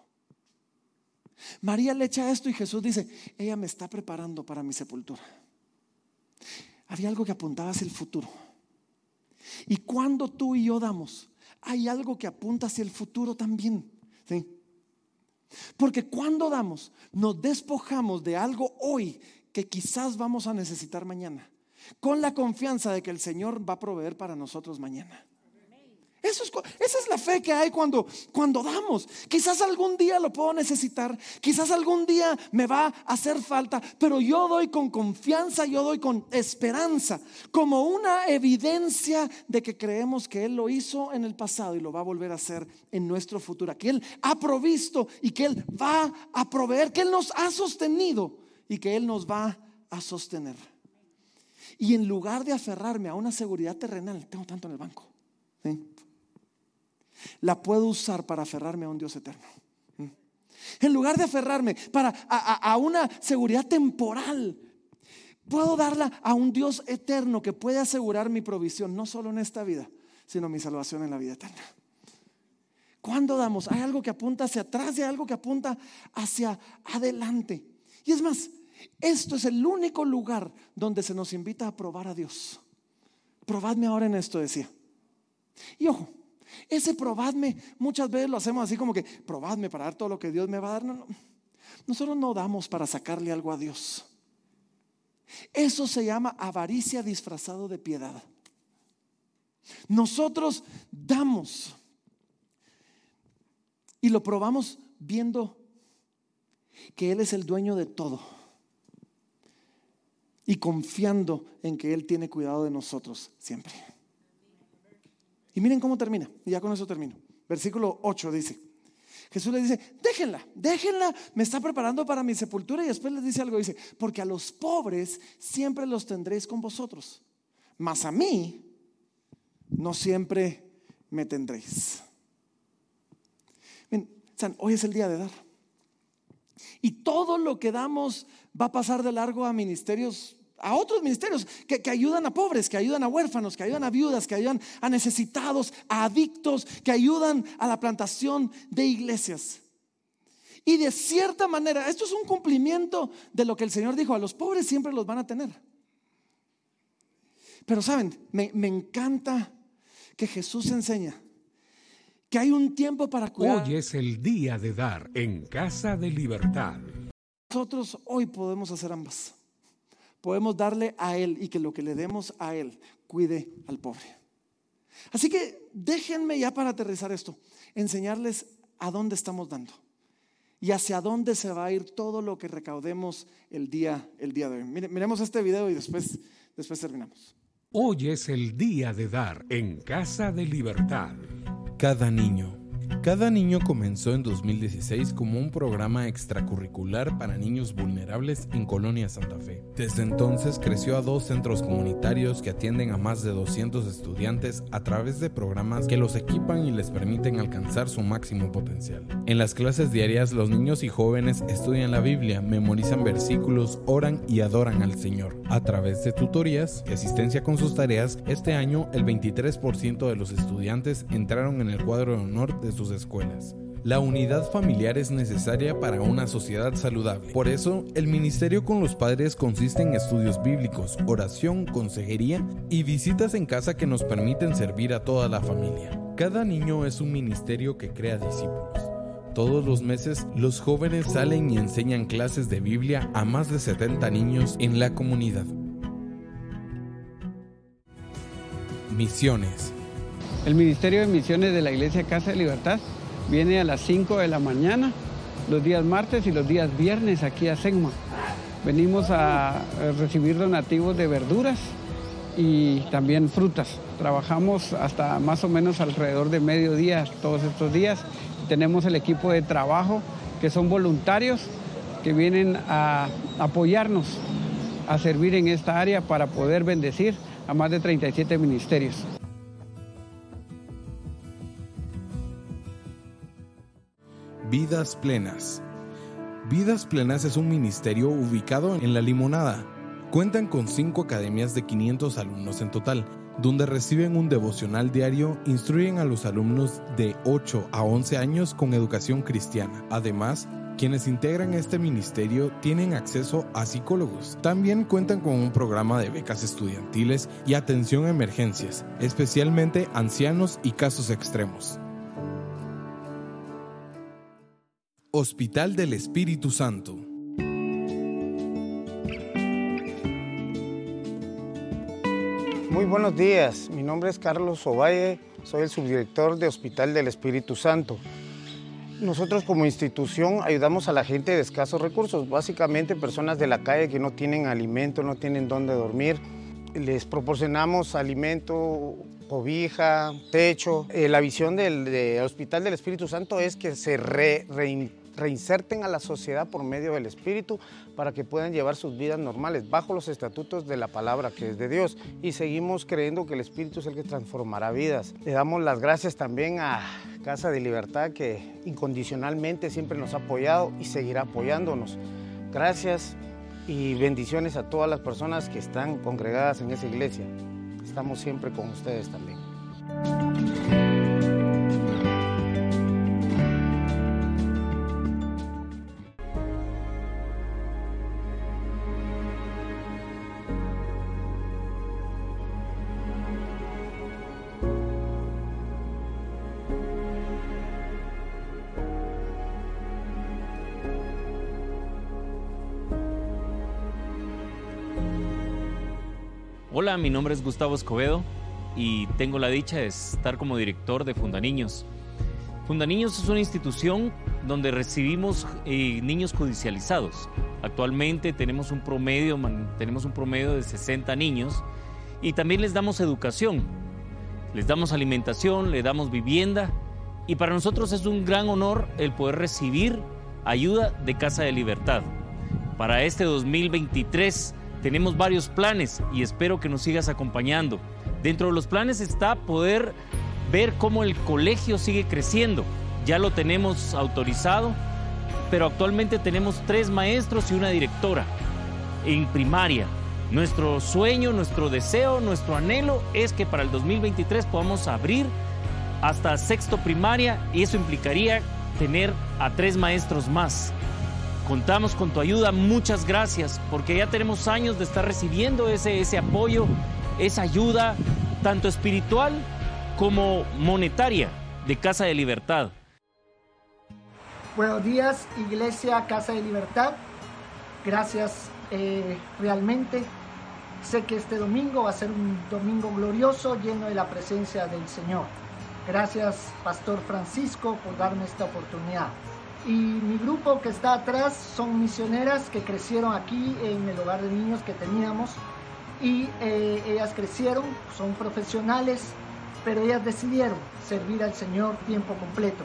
María le echa esto y Jesús dice, ella me está preparando para mi sepultura. Había algo que apuntaba hacia el futuro. Y cuando tú y yo damos, hay algo que apunta hacia el futuro también. ¿sí? Porque cuando damos, nos despojamos de algo hoy que quizás vamos a necesitar mañana, con la confianza de que el Señor va a proveer para nosotros mañana. Esa es la fe que hay cuando, cuando damos. Quizás algún día lo puedo necesitar, quizás algún día me va a hacer falta, pero yo doy con confianza, yo doy con esperanza, como una evidencia de que creemos que Él lo hizo en el pasado y lo va a volver a hacer en nuestro futuro, que Él ha provisto y que Él va a proveer, que Él nos ha sostenido y que Él nos va a sostener. Y en lugar de aferrarme a una seguridad terrenal, tengo tanto en el banco. la puedo usar para aferrarme a un Dios eterno. En lugar de aferrarme para, a, una seguridad temporal, puedo darla a un Dios eterno que puede asegurar mi provisión, no solo en esta vida, sino mi salvación en la vida eterna. Cuando damos? Hay algo que apunta hacia atrás y hay algo que apunta hacia adelante. Y es más, esto es el único lugar donde se nos invita a probar a Dios. Probadme ahora en esto, decía. Y ojo, ese probadme, muchas veces lo hacemos así como que probadme para dar todo lo que Dios me va a dar. No, Nosotros no damos para sacarle algo a Dios. Eso se llama avaricia disfrazado de piedad. Nosotros damos y lo probamos viendo que Él es el dueño de todo y confiando en que Él tiene cuidado de nosotros siempre. Y miren cómo termina. Y ya con eso termino. Versículo 8 dice. Jesús le dice, déjenla, déjenla, me está preparando para mi sepultura y después les dice algo, dice, porque a los pobres siempre los tendréis con vosotros, mas a mí no siempre me tendréis. Miren, hoy es el día de dar. Y todo lo que damos va a pasar de largo a ministerios a otros ministerios que, ayudan a pobres, que ayudan a huérfanos, que ayudan a viudas, que ayudan a necesitados, a adictos, que ayudan a la plantación de iglesias. Y de cierta manera, esto es un cumplimiento de lo que el Señor dijo, a los pobres siempre los van a tener. Pero saben, me, me encanta que Jesús enseña que hay un tiempo para cuidar.
Hoy es el día de dar en Casa de Libertad.
Nosotros hoy podemos hacer ambas podemos darle a Él y que lo que le demos a Él cuide al pobre. Así que déjenme ya para aterrizar esto, enseñarles a dónde estamos dando y hacia dónde se va a ir todo lo que recaudemos el día, el día de hoy. miremos este video y después, después terminamos.
Hoy es el día de dar en Casa de Libertad.
Cada niño cada niño comenzó en 2016 como un programa extracurricular para niños vulnerables en Colonia Santa Fe. Desde entonces creció a dos centros comunitarios que atienden a más de 200 estudiantes a través de programas que los equipan y les permiten alcanzar su máximo potencial. En las clases diarias los niños y jóvenes estudian la Biblia, memorizan versículos, oran y adoran al Señor. A través de tutorías y asistencia con sus tareas, este año el 23% de los estudiantes entraron en el cuadro de honor de sus escuelas. La unidad familiar es necesaria para una sociedad saludable. Por eso, el ministerio con los padres consiste en estudios bíblicos, oración, consejería y visitas en casa que nos permiten servir a toda la familia. Cada niño es un ministerio que crea discípulos. Todos los meses, los jóvenes salen y enseñan clases de Biblia a más de 70 niños en la comunidad. Misiones.
El Ministerio de Misiones de la Iglesia Casa de Libertad viene a las 5 de la mañana, los días martes y los días viernes aquí a Segma. Venimos a recibir donativos de verduras y también frutas. Trabajamos hasta más o menos alrededor de mediodía todos estos días. Tenemos el equipo de trabajo que son voluntarios que vienen a apoyarnos a servir en esta área para poder bendecir a más de 37 ministerios.
Vidas Plenas. Vidas Plenas es un ministerio ubicado en La Limonada. Cuentan con cinco academias de 500 alumnos en total, donde reciben un devocional diario, instruyen a los alumnos de 8 a 11 años con educación cristiana. Además, quienes integran este ministerio tienen acceso a psicólogos. También cuentan con un programa de becas estudiantiles y atención a emergencias, especialmente ancianos y casos extremos. Hospital del Espíritu Santo.
Muy buenos días, mi nombre es Carlos Ovalle, soy el subdirector de Hospital del Espíritu Santo. Nosotros como institución ayudamos a la gente de escasos recursos, básicamente personas de la calle que no tienen alimento, no tienen dónde dormir. Les proporcionamos alimento, cobija, techo. Eh, la visión del, Hospital del Espíritu Santo es que se reinserten a la sociedad por medio del Espíritu para que puedan llevar sus vidas normales bajo los estatutos de la palabra que es de Dios. Y seguimos creyendo que el Espíritu es el que transformará vidas. Le damos las gracias también a Casa de Libertad que incondicionalmente siempre nos ha apoyado y seguirá apoyándonos. Gracias y bendiciones a todas las personas que están congregadas en esa iglesia. Estamos siempre con ustedes también.
Mi nombre es Gustavo Escobedo y tengo la dicha de estar como director de Fundaniños. Fundaniños es una institución donde recibimos eh, niños judicializados. Actualmente tenemos un promedio, tenemos un promedio de 60 niños y también les damos educación. Les damos alimentación, les damos vivienda y para nosotros es un gran honor el poder recibir ayuda de Casa de Libertad. Para este 2023 tenemos varios planes y espero que nos sigas acompañando. Dentro de los planes está poder ver cómo el colegio sigue creciendo. Ya lo tenemos autorizado, pero actualmente tenemos tres maestros y una directora en primaria. Nuestro sueño, nuestro deseo, nuestro anhelo es que para el 2023 podamos abrir hasta sexto primaria y eso implicaría tener a tres maestros más. Contamos con tu ayuda, muchas gracias, porque ya tenemos años de estar recibiendo ese, ese apoyo, esa ayuda, tanto espiritual como monetaria, de Casa de Libertad.
Buenos días, Iglesia Casa de Libertad. Gracias eh, realmente. Sé que este domingo va a ser un domingo glorioso, lleno de la presencia del Señor. Gracias, Pastor Francisco, por darme esta oportunidad. Y mi grupo que está atrás son misioneras que crecieron aquí en el hogar de niños que teníamos. Y eh, ellas crecieron, son profesionales, pero ellas decidieron servir al Señor tiempo completo.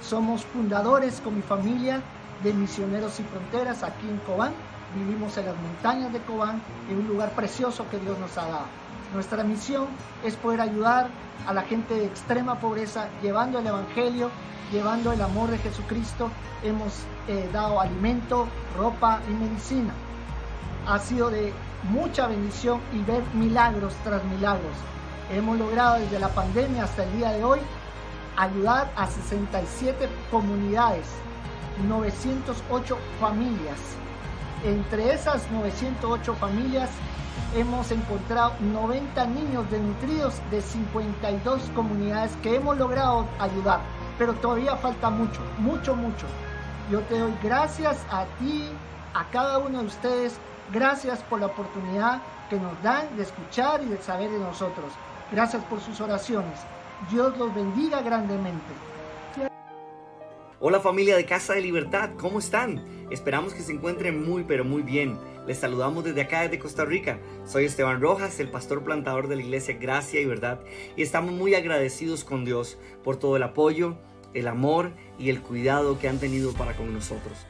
Somos fundadores con mi familia de Misioneros y Fronteras aquí en Cobán. Vivimos en las montañas de Cobán, en un lugar precioso que Dios nos ha dado. Nuestra misión es poder ayudar a la gente de extrema pobreza llevando el Evangelio llevando el amor de Jesucristo, hemos eh, dado alimento, ropa y medicina. Ha sido de mucha bendición y ver milagros tras milagros. Hemos logrado desde la pandemia hasta el día de hoy ayudar a 67 comunidades, 908 familias. Entre esas 908 familias hemos encontrado 90 niños desnutridos de 52 comunidades que hemos logrado ayudar pero todavía falta mucho, mucho, mucho. Yo te doy gracias a ti, a cada uno de ustedes, gracias por la oportunidad que nos dan de escuchar y de saber de nosotros. Gracias por sus oraciones. Dios los bendiga grandemente.
Hola familia de Casa de Libertad, ¿cómo están? Esperamos que se encuentren muy pero muy bien. Les saludamos desde acá, desde Costa Rica. Soy Esteban Rojas, el pastor plantador de la iglesia Gracia y Verdad, y estamos muy agradecidos con Dios por todo el apoyo, el amor y el cuidado que han tenido para con nosotros.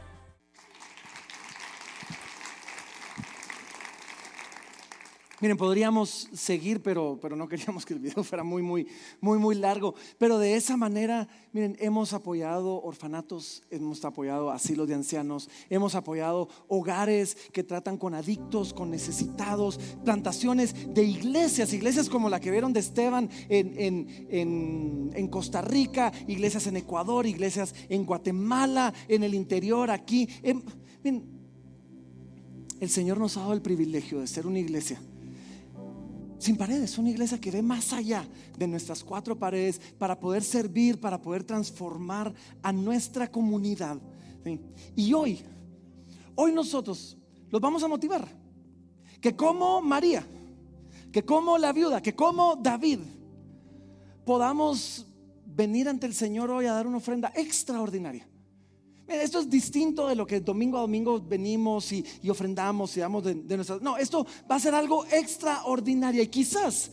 Miren, podríamos seguir, pero, pero no queríamos que el video (laughs) fuera muy, muy, muy, muy largo. Pero de esa manera, miren, hemos apoyado orfanatos, hemos apoyado asilos de ancianos, hemos apoyado hogares que tratan con adictos, con necesitados, plantaciones de iglesias, iglesias como la que vieron de Esteban en, en, en Costa Rica, iglesias en Ecuador, iglesias en Guatemala, en el interior, aquí. Miren, el Señor nos ha dado el privilegio de ser una iglesia sin paredes, una iglesia que ve más allá de nuestras cuatro paredes para poder servir, para poder transformar a nuestra comunidad. Y hoy, hoy nosotros los vamos a motivar. Que como María, que como la viuda, que como David, podamos venir ante el Señor hoy a dar una ofrenda extraordinaria. Esto es distinto de lo que domingo a domingo venimos y, ofrendamos y damos de, nuestras... No, esto va a ser algo extraordinario y quizás,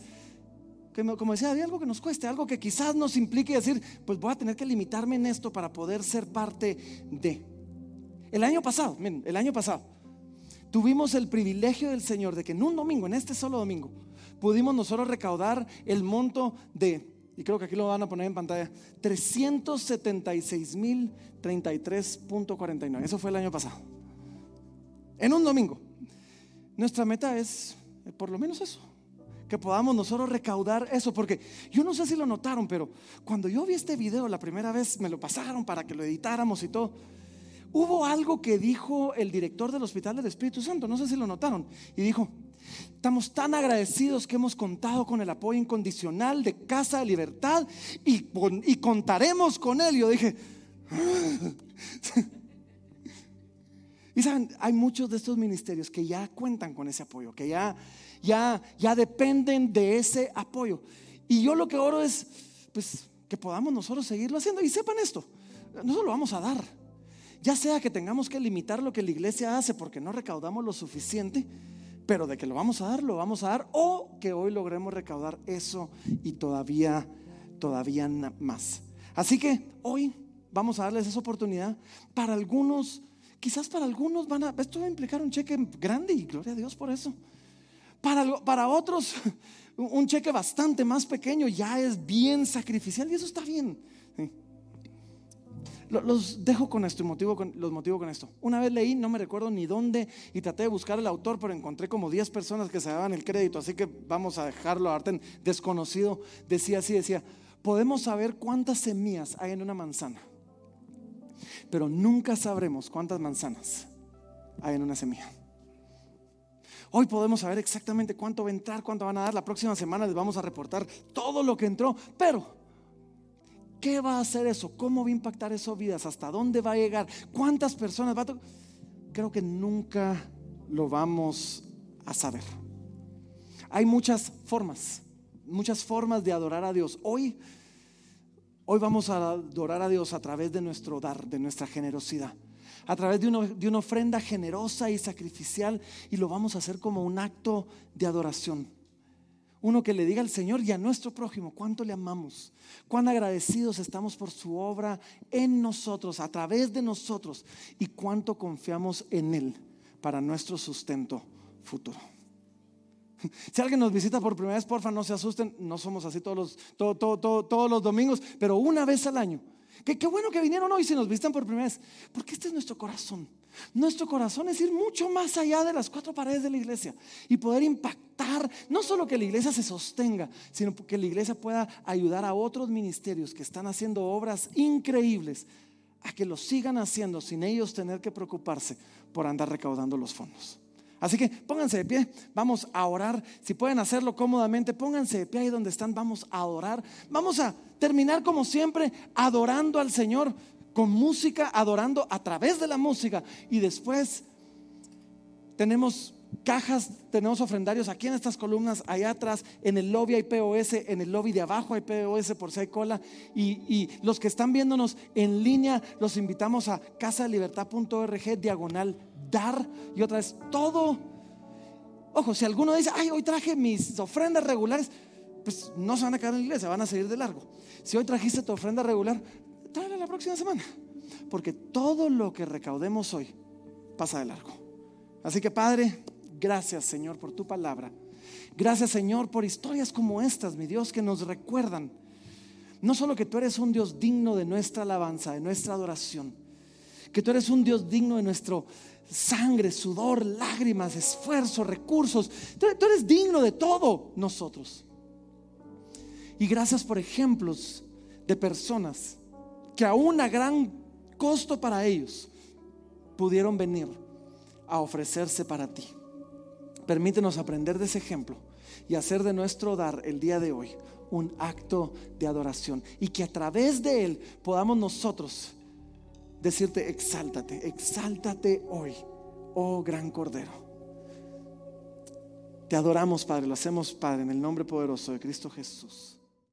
como decía, había algo que nos cueste, algo que quizás nos implique decir, pues voy a tener que limitarme en esto para poder ser parte de. El año pasado, el año pasado, tuvimos el privilegio del Señor de que en un domingo, en este solo domingo, pudimos nosotros recaudar el monto de y creo que aquí lo van a poner en pantalla, 376.033.49. Eso fue el año pasado. En un domingo. Nuestra meta es, eh, por lo menos eso, que podamos nosotros recaudar eso, porque yo no sé si lo notaron, pero cuando yo vi este video la primera vez, me lo pasaron para que lo editáramos y todo. Hubo algo que dijo el director del Hospital del Espíritu Santo, no sé si lo notaron, y dijo, Estamos tan agradecidos que hemos contado con el apoyo incondicional de Casa de Libertad y, contaremos con él. Yo dije, (laughs) y saben, hay muchos de estos ministerios que ya cuentan con ese apoyo, que ya, ya, ya dependen de ese apoyo. Y yo lo que oro es, pues, que podamos nosotros seguirlo haciendo. Y sepan esto, nosotros lo vamos a dar. Ya sea que tengamos que limitar lo que la iglesia hace porque no recaudamos lo suficiente pero de que lo vamos a dar, lo vamos a dar, o que hoy logremos recaudar eso y todavía, todavía más. Así que hoy vamos a darles esa oportunidad. Para algunos, quizás para algunos van a, esto va a implicar un cheque grande y gloria a Dios por eso. Para, para otros, (laughs) un cheque bastante más pequeño ya es bien sacrificial y eso está bien. Los dejo con esto y motivo los motivo con esto. Una vez leí, no me recuerdo ni dónde, y traté de buscar el autor, pero encontré como 10 personas que se daban el crédito, así que vamos a dejarlo a Arten desconocido. Decía así, decía, podemos saber cuántas semillas hay en una manzana, pero nunca sabremos cuántas manzanas hay en una semilla. Hoy podemos saber exactamente cuánto va a entrar, cuánto van a dar. La próxima semana les vamos a reportar todo lo que entró, pero ¿Qué va a hacer eso? ¿Cómo va a impactar eso vidas? ¿Hasta dónde va a llegar? ¿Cuántas personas va a Creo que nunca lo vamos a saber. Hay muchas formas, muchas formas de adorar a Dios. Hoy, hoy vamos a adorar a Dios a través de nuestro dar, de nuestra generosidad, a través de una ofrenda generosa y sacrificial y lo vamos a hacer como un acto de adoración. Uno que le diga al Señor y a nuestro prójimo cuánto le amamos, cuán agradecidos estamos por su obra en nosotros, a través de nosotros, y cuánto confiamos en Él para nuestro sustento futuro. Si alguien nos visita por primera vez, porfa, no se asusten, no somos así todos los, todos los domingos, pero una vez al año. Qué, bueno que vinieron hoy si nos visitan por primera vez, porque este es nuestro corazón. Nuestro corazón es ir mucho más allá de las cuatro paredes de la iglesia y poder impactar, no solo que la iglesia se sostenga, sino que la iglesia pueda ayudar a otros ministerios que están haciendo obras increíbles a que lo sigan haciendo sin ellos tener que preocuparse por andar recaudando los fondos. Así que pónganse de pie, vamos a orar. Si pueden hacerlo cómodamente, pónganse de pie ahí donde están, vamos a adorar. Vamos a terminar como siempre adorando al Señor con música, adorando a través de la música. Y después tenemos cajas, tenemos ofrendarios aquí en estas columnas, allá atrás, en el lobby hay POS, en el lobby de abajo hay POS por si hay cola. Y, los que están viéndonos en línea, los invitamos a casadelibertad.org, diagonal, dar. Y otra vez, todo. Ojo, si alguno dice, ay, hoy traje mis ofrendas regulares, pues no se van a quedar en la iglesia, van a seguir de largo. Si hoy trajiste tu ofrenda regular, tráela la próxima semana. Porque todo lo que recaudemos hoy pasa de largo. Así que Padre, Gracias Señor por tu palabra. Gracias Señor por historias como estas, mi Dios, que nos recuerdan no solo que tú eres un Dios digno de nuestra alabanza, de nuestra adoración, que tú eres un Dios digno de nuestro sangre, sudor, lágrimas, esfuerzo, recursos. Tú, eres digno de todo nosotros. Y gracias por ejemplos de personas que a un gran costo para ellos pudieron venir a ofrecerse para ti. Permítenos aprender de ese ejemplo y hacer de nuestro dar el día de hoy un acto de adoración y que a través de él podamos nosotros decirte, exáltate, exáltate hoy, oh gran Cordero. Te adoramos, Padre, lo hacemos, Padre, en el nombre poderoso de Cristo Jesús.